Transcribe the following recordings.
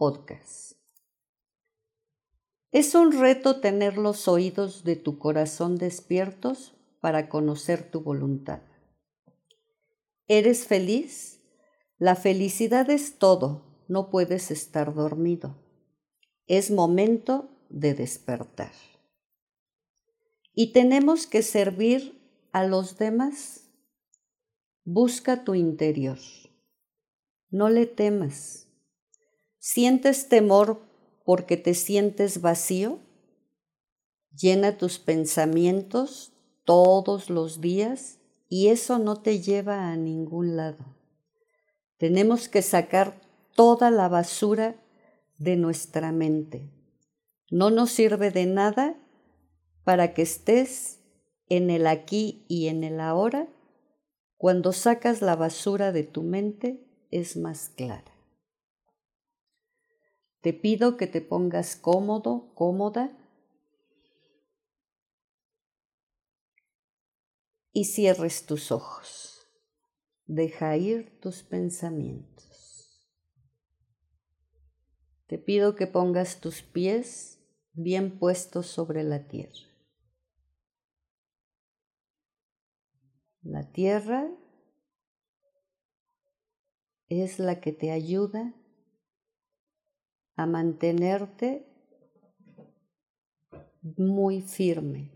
podcast. Es un reto tener los oídos de tu corazón despiertos para conocer tu voluntad. ¿Eres feliz? La felicidad es todo, no puedes estar dormido. Es momento de despertar. Y tenemos que servir a los demás Busca tu interior. No le temas. ¿Sientes temor porque te sientes vacío? Llena tus pensamientos todos los días y eso no te lleva a ningún lado. Tenemos que sacar toda la basura de nuestra mente. No nos sirve de nada para que estés en el aquí y en el ahora cuando sacas la basura de tu mente es más clara. Te pido que te pongas cómodo, cómoda y cierres tus ojos. Deja ir tus pensamientos. Te pido que pongas tus pies bien puestos sobre la tierra. La tierra es la que te ayuda a mantenerte muy firme.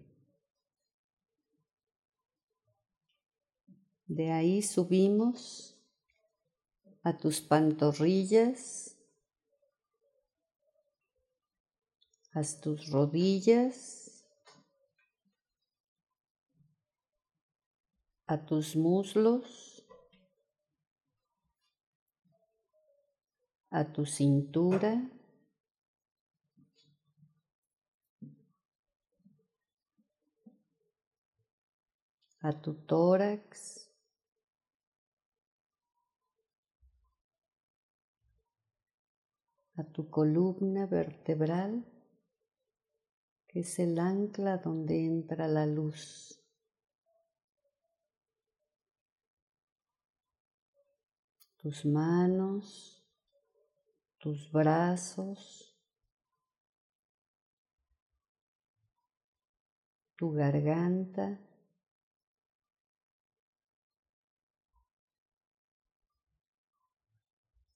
De ahí subimos a tus pantorrillas, a tus rodillas, a tus muslos, a tu cintura, a tu tórax, a tu columna vertebral, que es el ancla donde entra la luz. tus manos, tus brazos, tu garganta.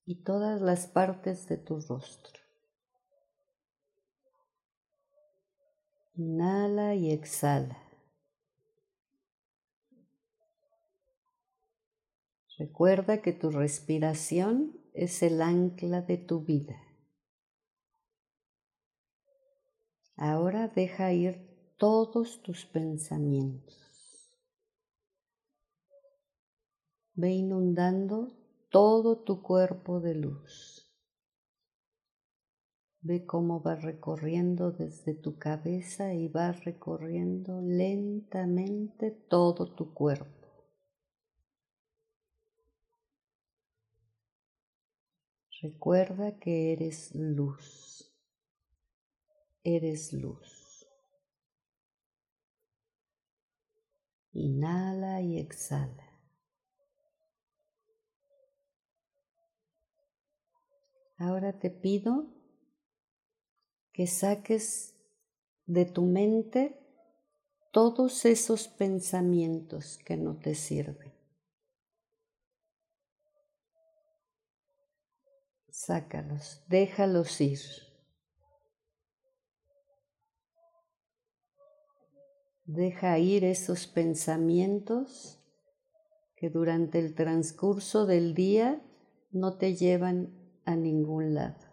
y todas las partes de tu rostro. Inhala y exhala. Recuerda que tu respiración es el ancla de tu vida. Ahora deja ir todos tus pensamientos. Ve inundando todo tu cuerpo de luz. Ve cómo va recorriendo desde tu cabeza y va recorriendo lentamente todo tu cuerpo. Recuerda que eres luz. Eres luz. Inhala y exhala. Ahora te pido que saques de tu mente todos esos pensamientos que no te sirven. Sácalos, déjalos ir. Deja ir esos pensamientos que durante el transcurso del día no te llevan a ningún lado.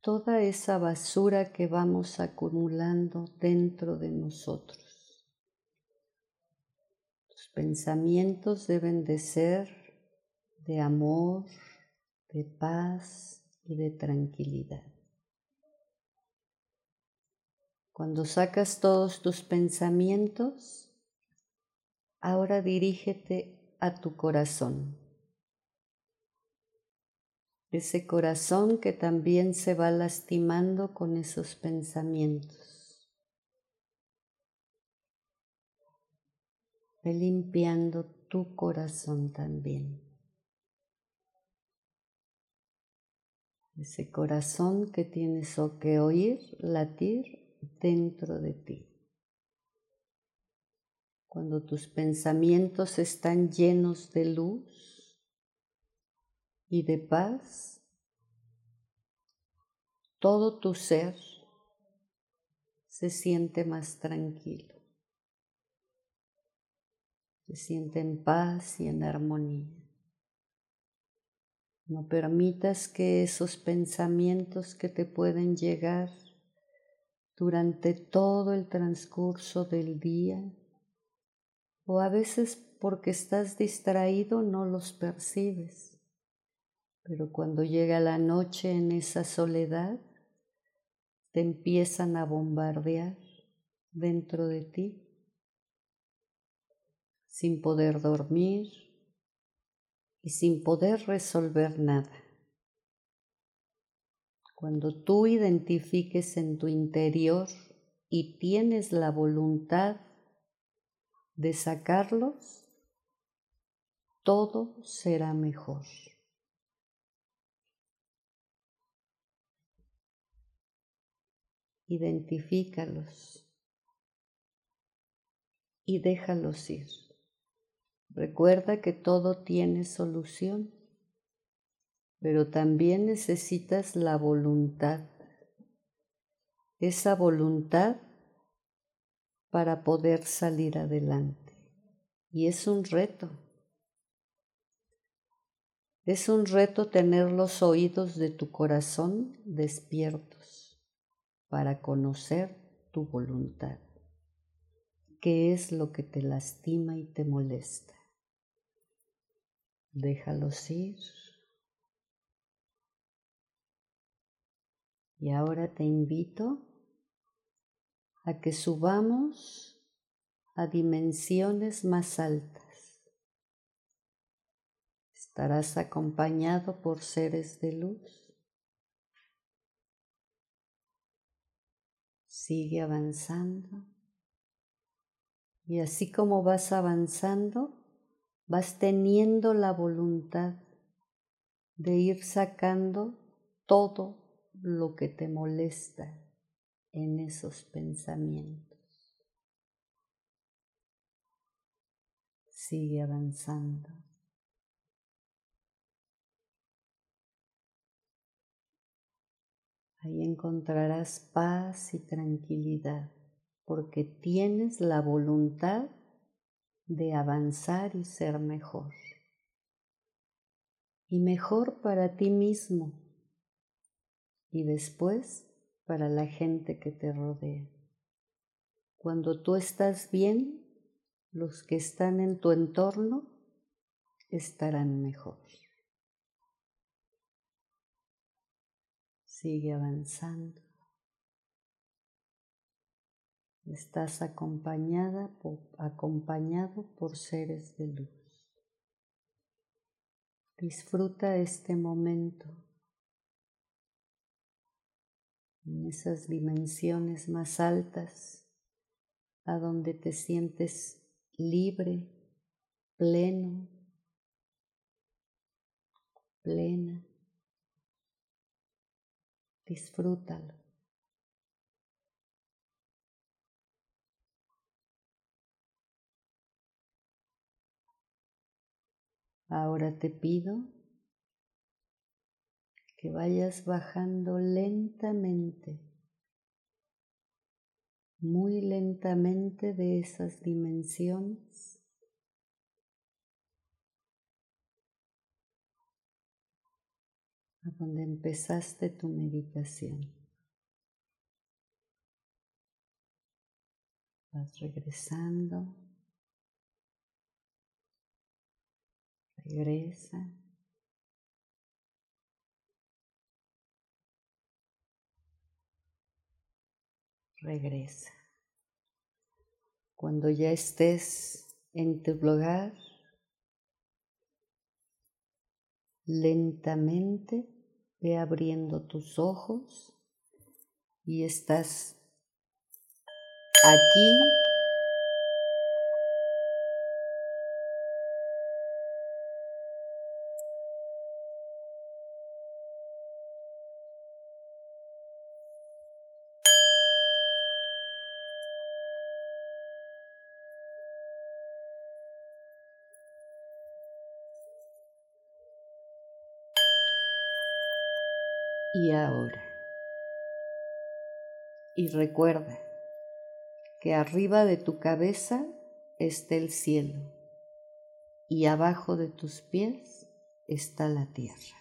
Toda esa basura que vamos acumulando dentro de nosotros pensamientos deben de ser de amor, de paz y de tranquilidad. Cuando sacas todos tus pensamientos, ahora dirígete a tu corazón. Ese corazón que también se va lastimando con esos pensamientos. Ve limpiando tu corazón también. Ese corazón que tienes que oír, latir dentro de ti. Cuando tus pensamientos están llenos de luz y de paz, todo tu ser se siente más tranquilo, se siente en paz y en armonía. No permitas que esos pensamientos que te pueden llegar durante todo el transcurso del día o a veces porque estás distraído no los percibes. Pero cuando llega la noche en esa soledad, te empiezan a bombardear dentro de ti sin poder dormir y sin poder resolver nada. Cuando tú identifiques en tu interior y tienes la voluntad de sacarlos, todo será mejor. Identifícalos y déjalos ir. Recuerda que todo tiene solución pero también necesitas la voluntad, esa voluntad para poder salir adelante. Y es un reto. Es un reto tener los oídos de tu corazón despiertos para conocer tu voluntad. ¿Qué es lo que te lastima y te molesta? Déjalos ir. Y ahora te invito a que subamos a dimensiones más altas. Estarás acompañado por seres de luz. Sigue avanzando. Y así como vas avanzando, vas teniendo la voluntad de ir sacando todo lo que te molesta en esos pensamientos. Sigue avanzando. Ahí encontrarás paz y tranquilidad porque tienes la voluntad de avanzar y ser mejor. Y mejor para ti mismo y después para la gente que te rodea. Cuando tú estás bien, los que están en tu entorno estarán mejor. Sigue avanzando. Estás acompañada acompañado por seres de luz. Disfruta este momento en esas dimensiones más altas, a donde te sientes libre, pleno, plena. Disfrútalo. Ahora te pido que vayas bajando lentamente, muy lentamente de esas dimensiones. a donde empezaste tu meditación. Vas regresando. Regresa. Regresa. Cuando ya estés en tu lugar, lentamente ve abriendo tus ojos y estás aquí y ahora. Y recuerda que arriba de tu cabeza está el cielo y abajo de tus pies está la tierra.